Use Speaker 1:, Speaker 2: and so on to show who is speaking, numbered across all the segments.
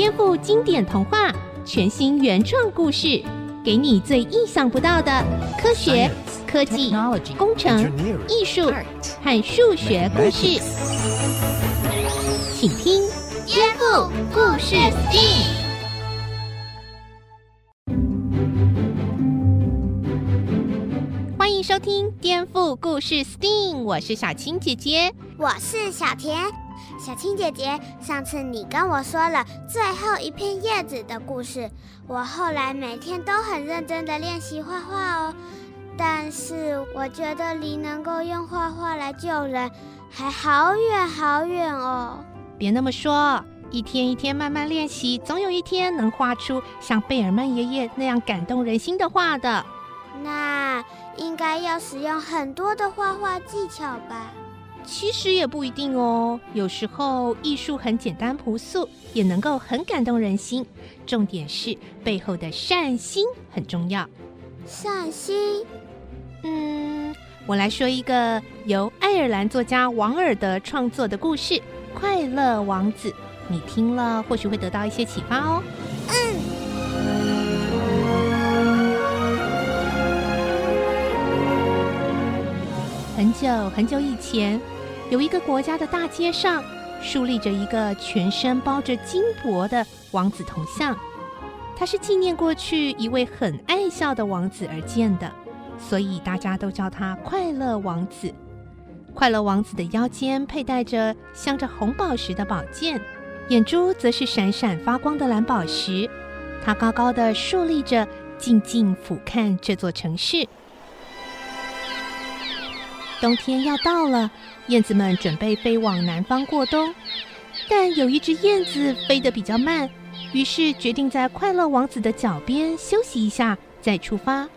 Speaker 1: 颠覆经典童话，全新原创故事，给你最意想不到的科学、科技、工程、艺术和数学故事，请听《颠覆故事 STEAM》。欢迎收听《颠覆故事 STEAM》，我是小青姐姐，
Speaker 2: 我是小田。小青姐姐，上次你跟我说了最后一片叶子的故事，我后来每天都很认真的练习画画哦。但是我觉得离能够用画画来救人还好远好远哦。
Speaker 1: 别那么说，一天一天慢慢练习，总有一天能画出像贝尔曼爷爷那样感动人心的画的。
Speaker 2: 那应该要使用很多的画画技巧吧？
Speaker 1: 其实也不一定哦，有时候艺术很简单朴素，也能够很感动人心。重点是背后的善心很重要。
Speaker 2: 善心？
Speaker 1: 嗯，我来说一个由爱尔兰作家王尔德创作的故事《快乐王子》，你听了或许会得到一些启发哦。很久很久以前。有一个国家的大街上，竖立着一个全身包着金箔的王子铜像，他是纪念过去一位很爱笑的王子而建的，所以大家都叫他快乐王子。快乐王子的腰间佩戴着镶着红宝石的宝剑，眼珠则是闪闪发光的蓝宝石。他高高的竖立着，静静俯瞰这座城市。冬天要到了。燕子们准备飞往南方过冬，但有一只燕子飞得比较慢，于是决定在快乐王子的脚边休息一下再出发。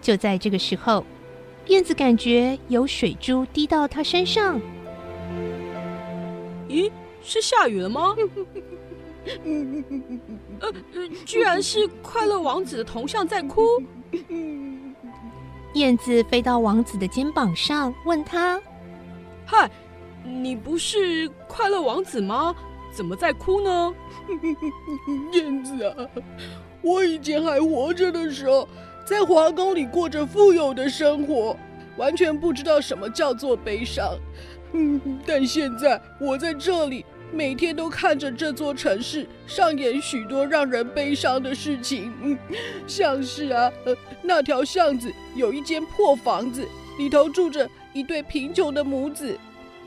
Speaker 1: 就在这个时候，燕子感觉有水珠滴到它身上。
Speaker 3: 咦，是下雨了吗？呃，居然是快乐王子的铜像在哭。
Speaker 1: 燕子飞到王子的肩膀上，问他。
Speaker 3: 嗨，你不是快乐王子吗？怎么在哭呢？
Speaker 4: 燕子啊，我以前还活着的时候，在皇宫里过着富有的生活，完全不知道什么叫做悲伤。嗯，但现在我在这里，每天都看着这座城市上演许多让人悲伤的事情。嗯，像是啊，呃，那条巷子有一间破房子，里头住着。一对贫穷的母子，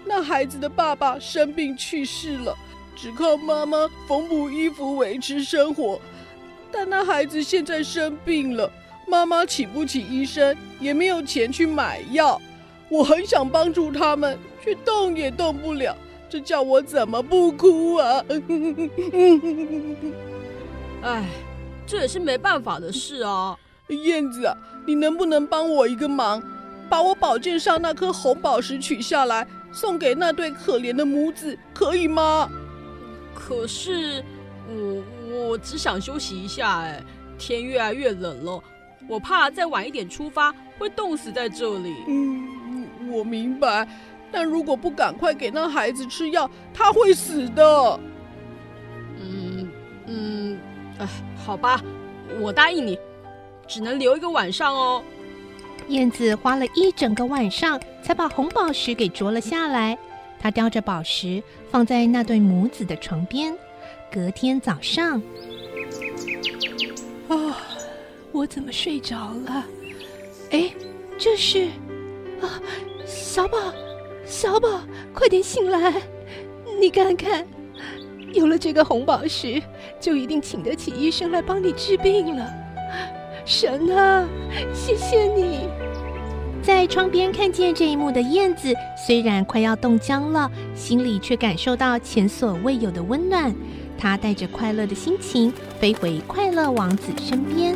Speaker 4: 那孩子的爸爸生病去世了，只靠妈妈缝补衣服维持生活。但那孩子现在生病了，妈妈请不起医生，也没有钱去买药。我很想帮助他们，却动也动不了，这叫我怎么不哭啊？
Speaker 3: 哎，这也是没办法的事啊。
Speaker 4: 燕子啊，你能不能帮我一个忙？把我宝剑上那颗红宝石取下来，送给那对可怜的母子，可以吗？
Speaker 3: 可是我我只想休息一下，哎，天越来越冷了，我怕再晚一点出发会冻死在这里。
Speaker 4: 嗯，我明白，但如果不赶快给那孩子吃药，他会死的。
Speaker 3: 嗯嗯，哎，好吧，我答应你，只能留一个晚上哦。
Speaker 1: 燕子花了一整个晚上才把红宝石给啄了下来。她叼着宝石放在那对母子的床边。隔天早上，啊，我怎么睡着了？哎，这是啊，小宝，小宝，快点醒来！你看看，有了这个红宝石，就一定请得起医生来帮你治病了。神啊，谢谢你！在窗边看见这一幕的燕子，虽然快要冻僵了，心里却感受到前所未有的温暖。她带着快乐的心情飞回快乐王子身
Speaker 3: 边。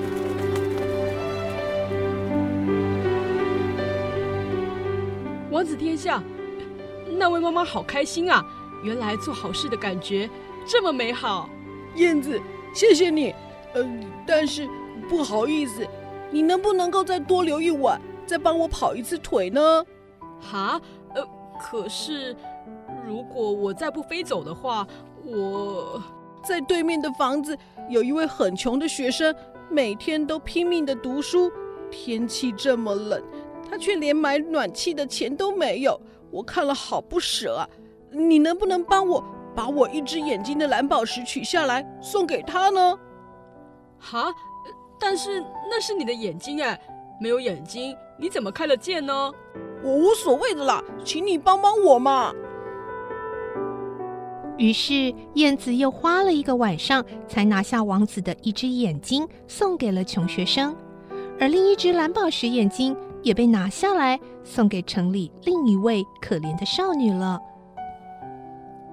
Speaker 3: 下，那位妈妈好开心啊！原来做好事的感觉这么美好。
Speaker 4: 燕子，谢谢你。嗯、呃，但是。不好意思，你能不能够再多留一晚，再帮我跑一次腿呢？
Speaker 3: 哈，呃，可是如果我再不飞走的话，我
Speaker 4: 在对面的房子有一位很穷的学生，每天都拼命的读书。天气这么冷，他却连买暖气的钱都没有。我看了好不舍啊！你能不能帮我把我一只眼睛的蓝宝石取下来送给他呢？
Speaker 3: 哈，但是那是你的眼睛哎，没有眼睛你怎么看得见呢？
Speaker 4: 我无所谓的啦，请你帮帮我嘛。
Speaker 1: 于是燕子又花了一个晚上，才拿下王子的一只眼睛，送给了穷学生，而另一只蓝宝石眼睛也被拿下来，送给城里另一位可怜的少女了。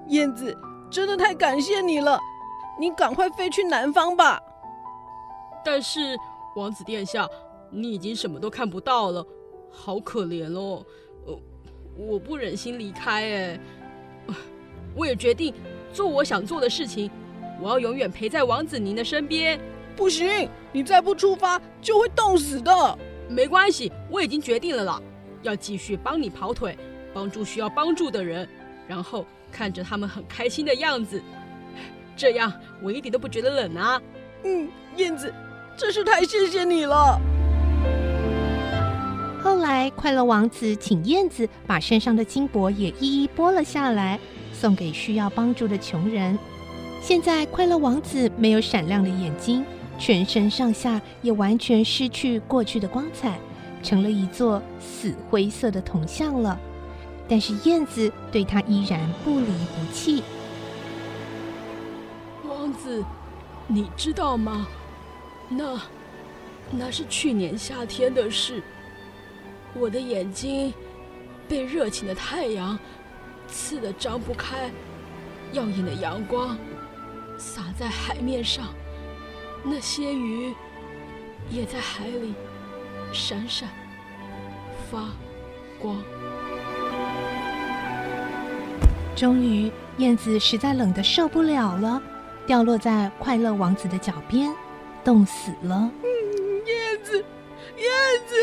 Speaker 4: 燕子，真的太感谢你了，你赶快飞去南方吧。
Speaker 3: 但是，王子殿下，你已经什么都看不到了，好可怜哦。呃，我不忍心离开哎。我也决定做我想做的事情，我要永远陪在王子您的身边。
Speaker 4: 不行，你再不出发就会冻死的。
Speaker 3: 没关系，我已经决定了啦，要继续帮你跑腿，帮助需要帮助的人，然后看着他们很开心的样子，这样我一点都不觉得冷啊。
Speaker 4: 嗯，燕子，真是太谢谢你了。
Speaker 1: 后来，快乐王子请燕子把身上的金箔也一一剥了下来。送给需要帮助的穷人。现在，快乐王子没有闪亮的眼睛，全身上下也完全失去过去的光彩，成了一座死灰色的铜像了。但是燕子对他依然不离不弃。
Speaker 3: 王子，你知道吗？那那是去年夏天的事。我的眼睛被热情的太阳。刺得张不开，耀眼的阳光洒在海面上，那些鱼也在海里闪闪发光。
Speaker 1: 终于，燕子实在冷得受不了了，掉落在快乐王子的脚边，冻死了。
Speaker 4: 嗯，燕子，燕子，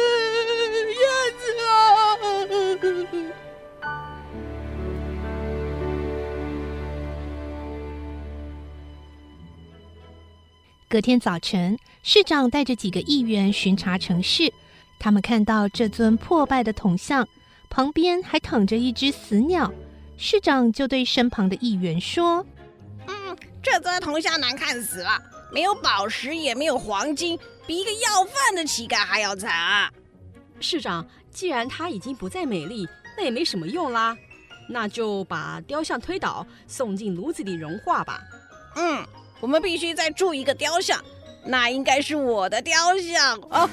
Speaker 1: 隔天早晨，市长带着几个议员巡查城市。他们看到这尊破败的铜像旁边还躺着一只死鸟。市长就对身旁的议员说：“
Speaker 5: 嗯，这尊铜像难看死了，没有宝石，也没有黄金，比一个要饭的乞丐还要惨啊！”
Speaker 3: 市长，既然它已经不再美丽，那也没什么用啦，那就把雕像推倒，送进炉子里融化吧。
Speaker 5: 嗯。我们必须再铸一个雕像，那应该是我的雕像。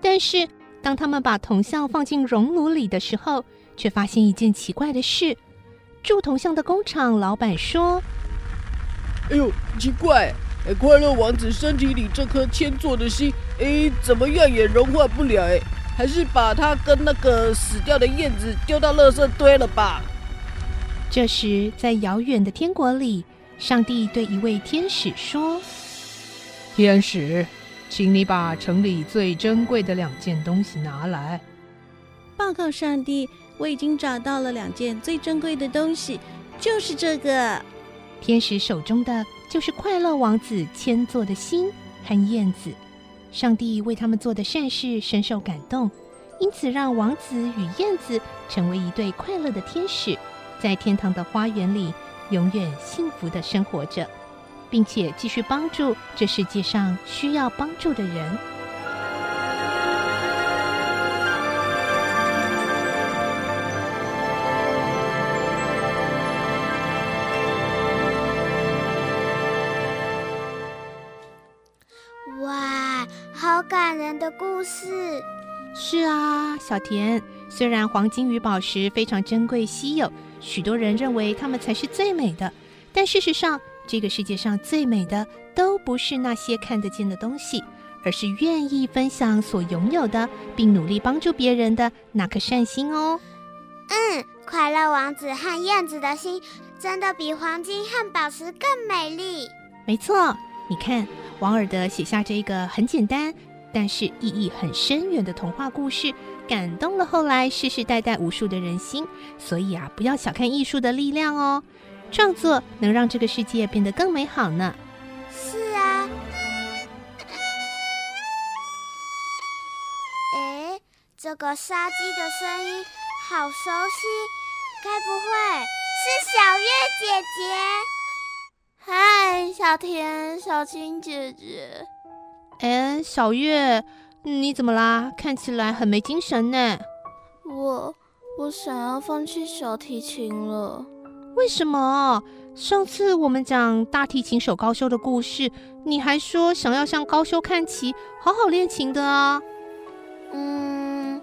Speaker 1: 但是，当他们把铜像放进熔炉里的时候，却发现一件奇怪的事：铸铜像的工厂老板说：“
Speaker 4: 哎呦，奇怪！哎，快乐王子身体里这颗铅做的心，哎，怎么样也融化不了？哎，还是把它跟那个死掉的燕子丢到垃圾堆了吧。”
Speaker 1: 这时，在遥远的天国里，上帝对一位天使说：“
Speaker 6: 天使，请你把城里最珍贵的两件东西拿来。”
Speaker 7: 报告上帝，我已经找到了两件最珍贵的东西，就是这个。
Speaker 1: 天使手中的就是快乐王子千做的心和燕子。上帝为他们做的善事深受感动，因此让王子与燕子成为一对快乐的天使。在天堂的花园里，永远幸福的生活着，并且继续帮助这世界上需要帮助的人。
Speaker 2: 哇，好感人的故事！
Speaker 1: 是啊，小田，虽然黄金与宝石非常珍贵稀有。许多人认为它们才是最美的，但事实上，这个世界上最美的都不是那些看得见的东西，而是愿意分享所拥有的，并努力帮助别人的那颗善心哦。
Speaker 2: 嗯，快乐王子和燕子的心真的比黄金和宝石更美丽。
Speaker 1: 没错，你看，王尔德写下这个很简单，但是意义很深远的童话故事，感动了后来世世代代无数的人心。所以啊，不要小看艺术的力量哦，创作能让这个世界变得更美好呢。
Speaker 2: 是啊。诶，这个杀鸡的声音好熟悉，该不会是小月姐姐？
Speaker 8: 嗨，小田、小青姐姐。
Speaker 1: 哎，小月，你怎么啦？看起来很没精神呢。
Speaker 8: 我我想要放弃小提琴了。
Speaker 1: 为什么？上次我们讲大提琴手高修的故事，你还说想要向高修看齐，好好练琴的啊。
Speaker 8: 嗯，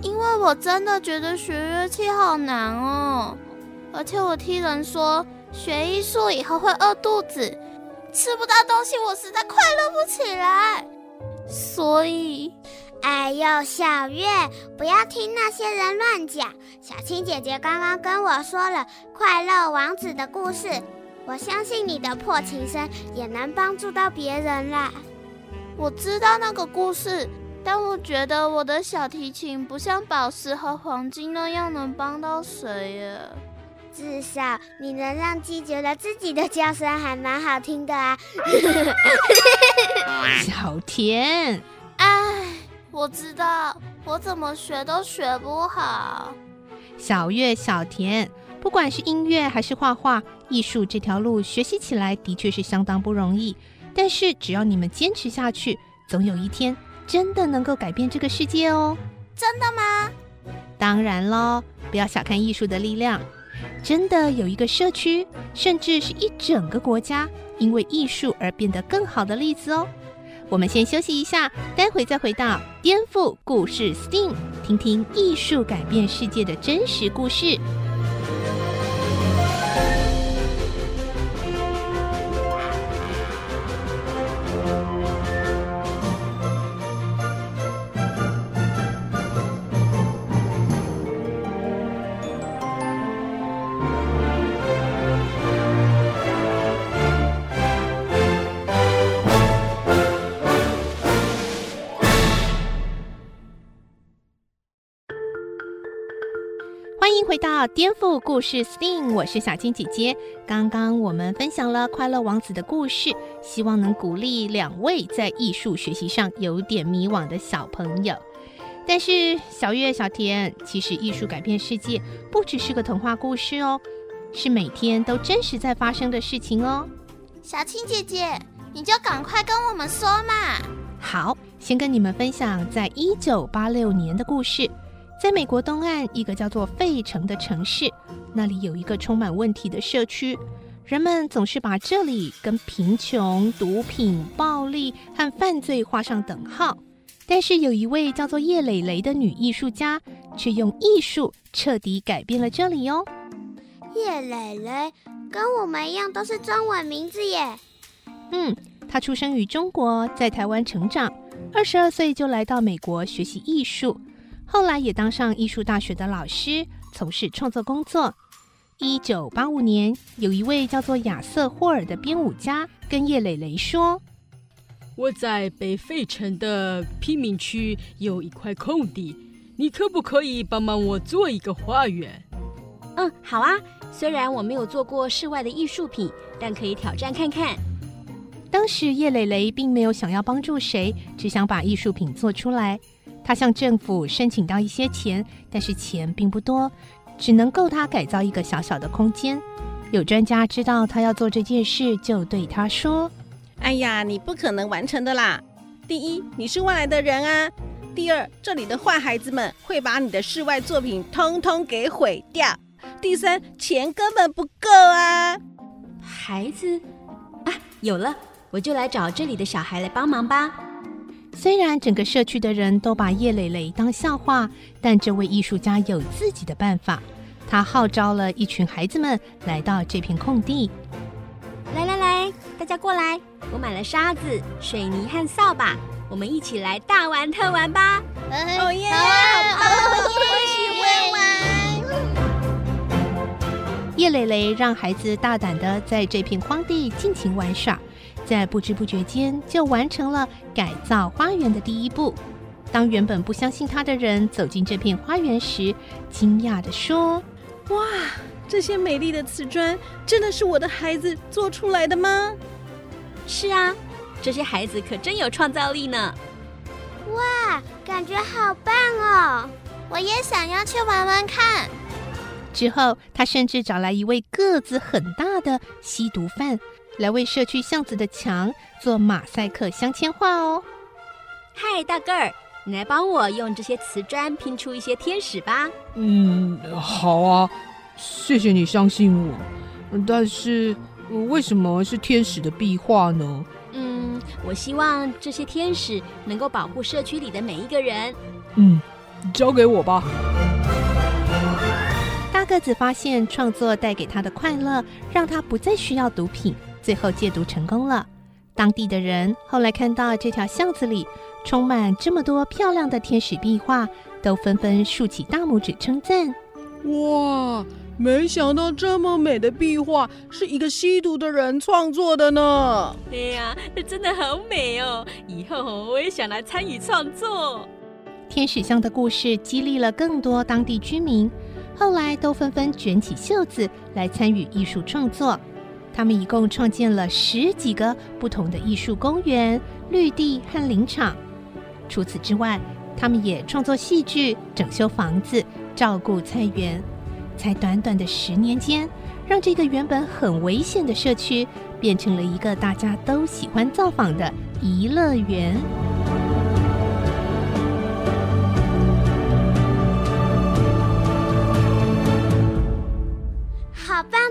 Speaker 8: 因为我真的觉得学乐器好难哦，而且我听人说学艺术以后会饿肚子。吃不到东西，我实在快乐不起来。所以，
Speaker 2: 哎呦，小月，不要听那些人乱讲。小青姐姐刚刚跟我说了快乐王子的故事，我相信你的破琴声也能帮助到别人啦。
Speaker 8: 我知道那个故事，但我觉得我的小提琴不像宝石和黄金那样能帮到谁耶。
Speaker 2: 至少你能让鸡觉得自己的叫声还蛮好听的啊！
Speaker 1: 小田，
Speaker 8: 哎，我知道，我怎么学都学不好。
Speaker 1: 小月、小田，不管是音乐还是画画，艺术这条路学习起来的确是相当不容易。但是只要你们坚持下去，总有一天真的能够改变这个世界哦！
Speaker 8: 真的吗？
Speaker 1: 当然喽，不要小看艺术的力量。真的有一个社区，甚至是一整个国家，因为艺术而变得更好的例子哦。我们先休息一下，待会再回到颠覆故事 STEAM，听听艺术改变世界的真实故事。到颠覆故事 STEAM，我是小青姐姐。刚刚我们分享了快乐王子的故事，希望能鼓励两位在艺术学习上有点迷惘的小朋友。但是小月、小田，其实艺术改变世界不只是个童话故事哦，是每天都真实在发生的事情哦。
Speaker 8: 小青姐姐，你就赶快跟我们说嘛。
Speaker 1: 好，先跟你们分享在一九八六年的故事。在美国东岸一个叫做费城的城市，那里有一个充满问题的社区，人们总是把这里跟贫穷、毒品、暴力和犯罪画上等号。但是有一位叫做叶蕾蕾的女艺术家，却用艺术彻底改变了这里哦。
Speaker 2: 叶蕾蕾跟我们一样都是中文名字耶。
Speaker 1: 嗯，她出生于中国，在台湾成长，二十二岁就来到美国学习艺术。后来也当上艺术大学的老师，从事创作工作。一九八五年，有一位叫做亚瑟霍尔的编舞家跟叶蕾蕾说：“
Speaker 3: 我在北费城的贫民区有一块空地，你可不可以帮忙我做一个花园？”“
Speaker 9: 嗯，好啊。虽然我没有做过室外的艺术品，但可以挑战看看。”
Speaker 1: 当时叶蕾蕾并没有想要帮助谁，只想把艺术品做出来。他向政府申请到一些钱，但是钱并不多，只能够他改造一个小小的空间。有专家知道他要做这件事，就对他说：“
Speaker 5: 哎呀，你不可能完成的啦！第一，你是外来的人啊；第二，这里的坏孩子们会把你的室外作品通通给毁掉；第三，钱根本不够啊！”
Speaker 9: 孩子啊，有了，我就来找这里的小孩来帮忙吧。
Speaker 1: 虽然整个社区的人都把叶蕾蕾当笑话，但这位艺术家有自己的办法。他号召了一群孩子们来到这片空地。
Speaker 9: 来来来，大家过来！我买了沙子、水泥和扫把，我们一起来大玩特玩吧！
Speaker 5: 哦耶！
Speaker 2: 我喜欢
Speaker 1: 玩。叶蕾蕾让孩子大胆的在这片荒地尽情玩耍。在不知不觉间，就完成了改造花园的第一步。当原本不相信他的人走进这片花园时，惊讶地说：“
Speaker 7: 哇，这些美丽的瓷砖真的是我的孩子做出来的吗？”“
Speaker 9: 是啊，这些孩子可真有创造力呢。”“
Speaker 2: 哇，感觉好棒哦！我也想要去玩玩看。”
Speaker 1: 之后，他甚至找来一位个子很大的吸毒犯，来为社区巷子的墙做马赛克镶嵌画哦。
Speaker 9: 嗨，大个儿，你来帮我用这些瓷砖拼出一些天使吧。
Speaker 6: 嗯，好啊，谢谢你相信我。但是，为什么是天使的壁画呢？
Speaker 9: 嗯，我希望这些天使能够保护社区里的每一个人。
Speaker 6: 嗯，交给我吧。
Speaker 1: 大个子发现创作带给他的快乐，让他不再需要毒品，最后戒毒成功了。当地的人后来看到这条巷子里充满这么多漂亮的天使壁画，都纷纷竖起大拇指称赞：“
Speaker 4: 哇，没想到这么美的壁画是一个吸毒的人创作的呢！”
Speaker 9: 哎呀，这真的好美哦！以后我也想来参与创作。
Speaker 1: 天使巷的故事激励了更多当地居民。后来都纷纷卷起袖子来参与艺术创作，他们一共创建了十几个不同的艺术公园、绿地和林场。除此之外，他们也创作戏剧、整修房子、照顾菜园。才短短的十年间，让这个原本很危险的社区变成了一个大家都喜欢造访的颐乐园。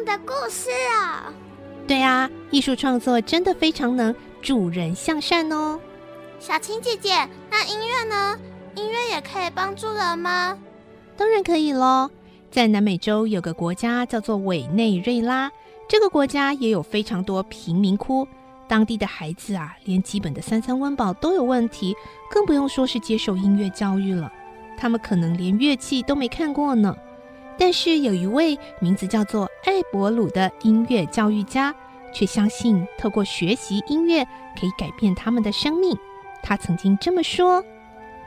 Speaker 2: 的故事啊，
Speaker 1: 对啊，艺术创作真的非常能助人向善哦。
Speaker 8: 小青姐姐，那音乐呢？音乐也可以帮助人吗？
Speaker 1: 当然可以喽。在南美洲有个国家叫做委内瑞拉，这个国家也有非常多贫民窟，当地的孩子啊，连基本的三餐温饱都有问题，更不用说是接受音乐教育了。他们可能连乐器都没看过呢。但是有一位名字叫做艾伯鲁的音乐教育家，却相信透过学习音乐可以改变他们的生命。他曾经这么说：“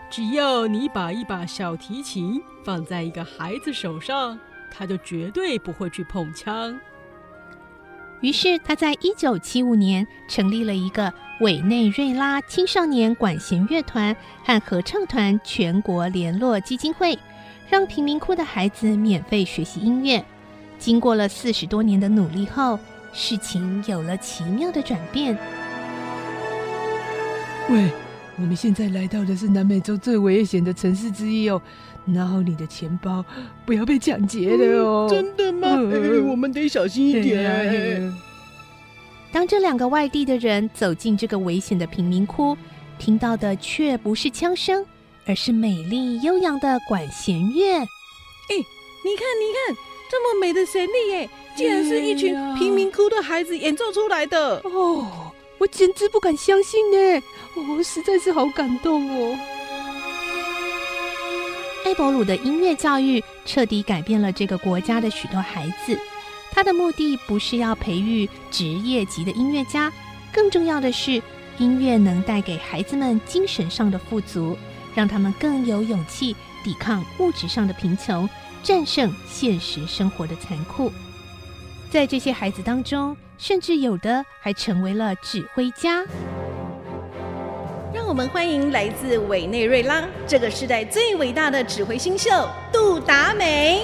Speaker 3: 只要你把一把小提琴放在一个孩子手上，他就绝对不会去碰枪。”
Speaker 1: 于是他在一九七五年成立了一个委内瑞拉青少年管弦乐团和合唱团全国联络基金会。让贫民窟的孩子免费学习音乐。经过了四十多年的努力后，事情有了奇妙的转变。
Speaker 6: 喂，我们现在来到的是南美洲最危险的城市之一哦，拿好你的钱包，不要被抢劫了哦。
Speaker 4: 嗯，真的吗？哎，我们得小心一点。
Speaker 1: 当这两个外地的人走进这个危险的贫民窟，听到的却不是枪声。而是美丽悠扬的管弦乐。
Speaker 7: 哎，你看，你看，这么美的旋律，哎，竟然是一群贫民窟的孩子演奏出来的。
Speaker 6: 哦，我简直不敢相信呢！哦，实在是好感动哦。
Speaker 1: 艾伯鲁的音乐教育彻底改变了这个国家的许多孩子。他的目的不是要培育职业级的音乐家，更重要的是，音乐能带给孩子们精神上的富足。让他们更有勇气抵抗物质上的贫穷，战胜现实生活的残酷。在这些孩子当中，甚至有的还成为了指挥家。
Speaker 7: 让我们欢迎来自委内瑞拉这个时代最伟大的指挥新秀杜达美。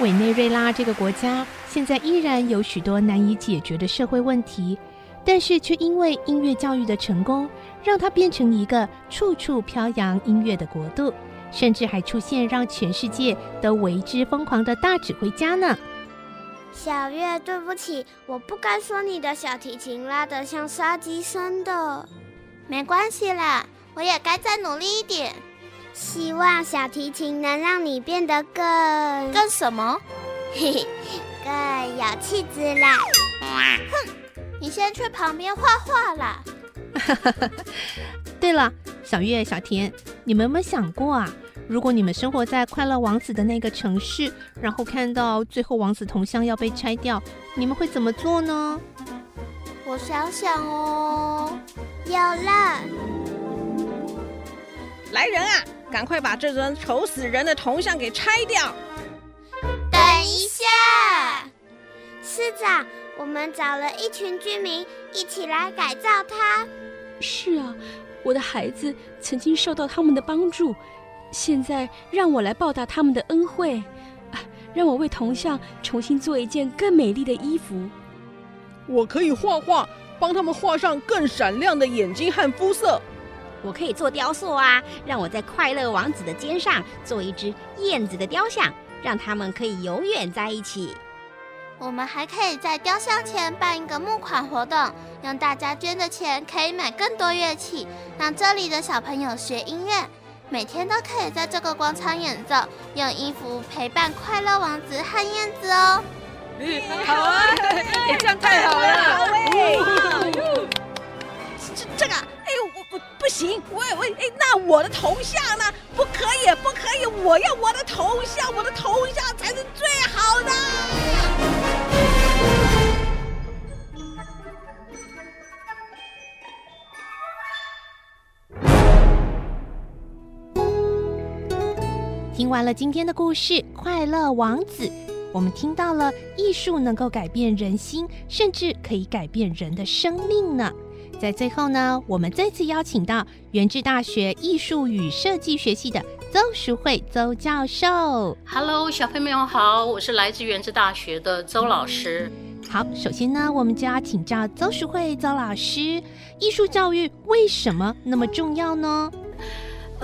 Speaker 1: 委内瑞拉这个国家现在依然有许多难以解决的社会问题。但是却因为音乐教育的成功，让它变成一个处处飘扬音乐的国度，甚至还出现让全世界都为之疯狂的大指挥家呢。
Speaker 2: 小月，对不起，我不该说你的小提琴拉得像杀鸡声的。
Speaker 8: 没关系啦，我也该再努力一点。
Speaker 2: 希望小提琴能让你变得更
Speaker 8: 更什么？
Speaker 2: 嘿嘿，更有气质啦。
Speaker 8: 哼。你先去旁边画画啦。
Speaker 1: 对了，小月、小田，你们有没有想过啊？如果你们生活在快乐王子的那个城市，然后看到最后王子铜像要被拆掉，你们会怎么做呢？
Speaker 8: 我想想哦，
Speaker 2: 有了。
Speaker 5: 来人啊，赶快把这尊丑死人的铜像给拆掉！
Speaker 2: 等一下，师长，我们找了一群居民一起来改造它。
Speaker 9: 是啊，我的孩子曾经受到他们的帮助，现在让我来报答他们的恩惠，啊，让我为铜像重新做一件更美丽的衣服。
Speaker 4: 我可以画画，帮他们画上更闪亮的眼睛和肤色。
Speaker 9: 我可以做雕塑啊，让我在快乐王子的肩上做一只燕子的雕像，让他们可以永远在一起。
Speaker 8: 我们还可以在雕像前办一个募款活动，让大家捐的钱可以买更多乐器，让这里的小朋友学音乐，每天都可以在这个广场演奏，用衣服陪伴快乐王子和燕子哦。
Speaker 6: 好啊，欸、这样太好了，
Speaker 5: 这这个，哎呦，我我不行，我我哎，那我的头像呢？不可以，不可以，我要我的头像，我的头像才是最好的。
Speaker 1: 完了今天的故事《快乐王子》，我们听到了艺术能够改变人心，甚至可以改变人的生命呢。在最后呢，我们再次邀请到元智大学艺术与设计学系的邹淑慧邹教授。
Speaker 10: Hello，小朋友好，我是来自元智大学的邹老师。
Speaker 1: 好，首先呢，我们就要请教邹淑慧邹老师，艺术教育为什么那么重要呢？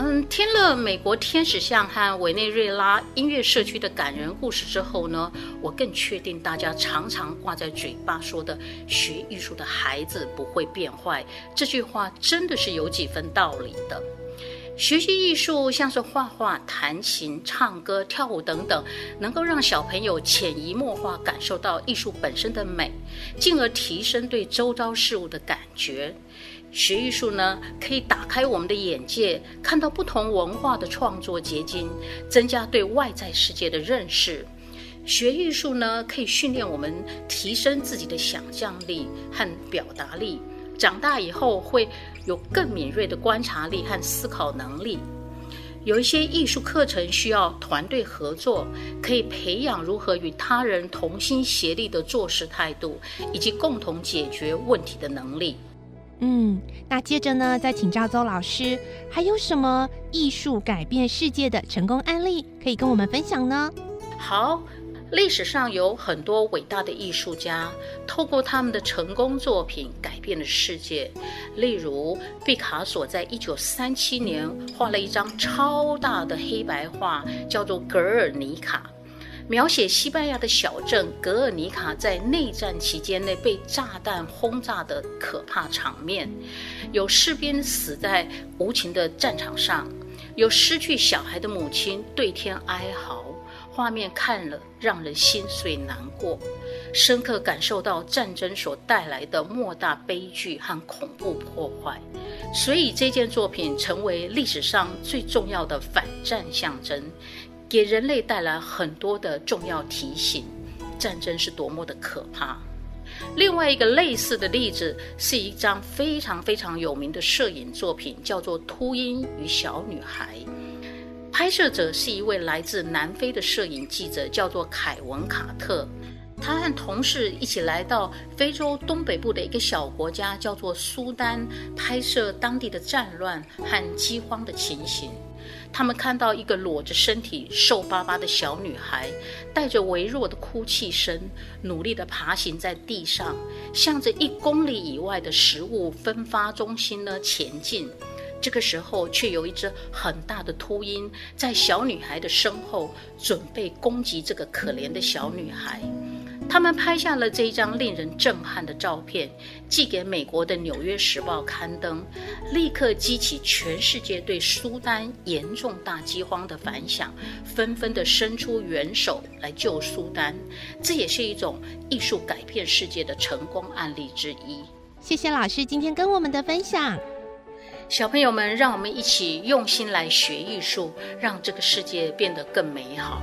Speaker 10: 嗯，听了美国天使像和委内瑞拉音乐社区的感人故事之后呢，我更确定大家常常挂在嘴巴说的“学艺术的孩子不会变坏”这句话，真的是有几分道理的。学习艺术，像是画画、弹琴、唱歌、跳舞等等，能够让小朋友潜移默化感受到艺术本身的美，进而提升对周遭事物的感觉。学艺术呢，可以打开我们的眼界，看到不同文化的创作结晶，增加对外在世界的认识。学艺术呢，可以训练我们提升自己的想象力和表达力，长大以后会有更敏锐的观察力和思考能力。有一些艺术课程需要团队合作，可以培养如何与他人同心协力的做事态度，以及共同解决问题的能力。
Speaker 1: 嗯，那接着呢，再请教邹老师，还有什么艺术改变世界的成功案例可以跟我们分享呢？
Speaker 10: 好，历史上有很多伟大的艺术家，透过他们的成功作品改变了世界。例如，毕卡索在一九三七年画了一张超大的黑白画，叫做《格尔尼卡》。描写西班牙的小镇格尔尼卡在内战期间内被炸弹轰炸的可怕场面，有士兵死在无情的战场上，有失去小孩的母亲对天哀嚎，画面看了让人心碎难过，深刻感受到战争所带来的莫大悲剧和恐怖破坏，所以这件作品成为历史上最重要的反战象征。给人类带来很多的重要提醒，战争是多么的可怕。另外一个类似的例子是一张非常非常有名的摄影作品，叫做《秃鹰与小女孩》。拍摄者是一位来自南非的摄影记者，叫做凯文卡特。他和同事一起来到非洲东北部的一个小国家，叫做苏丹，拍摄当地的战乱和饥荒的情形。他们看到一个裸着身体、瘦巴巴的小女孩，带着微弱的哭泣声，努力地爬行在地上，向着一公里以外的食物分发中心呢前进。这个时候，却有一只很大的秃鹰在小女孩的身后，准备攻击这个可怜的小女孩。他们拍下了这一张令人震撼的照片，寄给美国的《纽约时报》刊登，立刻激起全世界对苏丹严重大饥荒的反响，纷纷地伸出援手来救苏丹。这也是一种艺术改变世界的成功案例之一。
Speaker 1: 谢谢老师今天跟我们的分享。
Speaker 10: 小朋友们，让我们一起用心来学艺术，让这个世界变得更美好。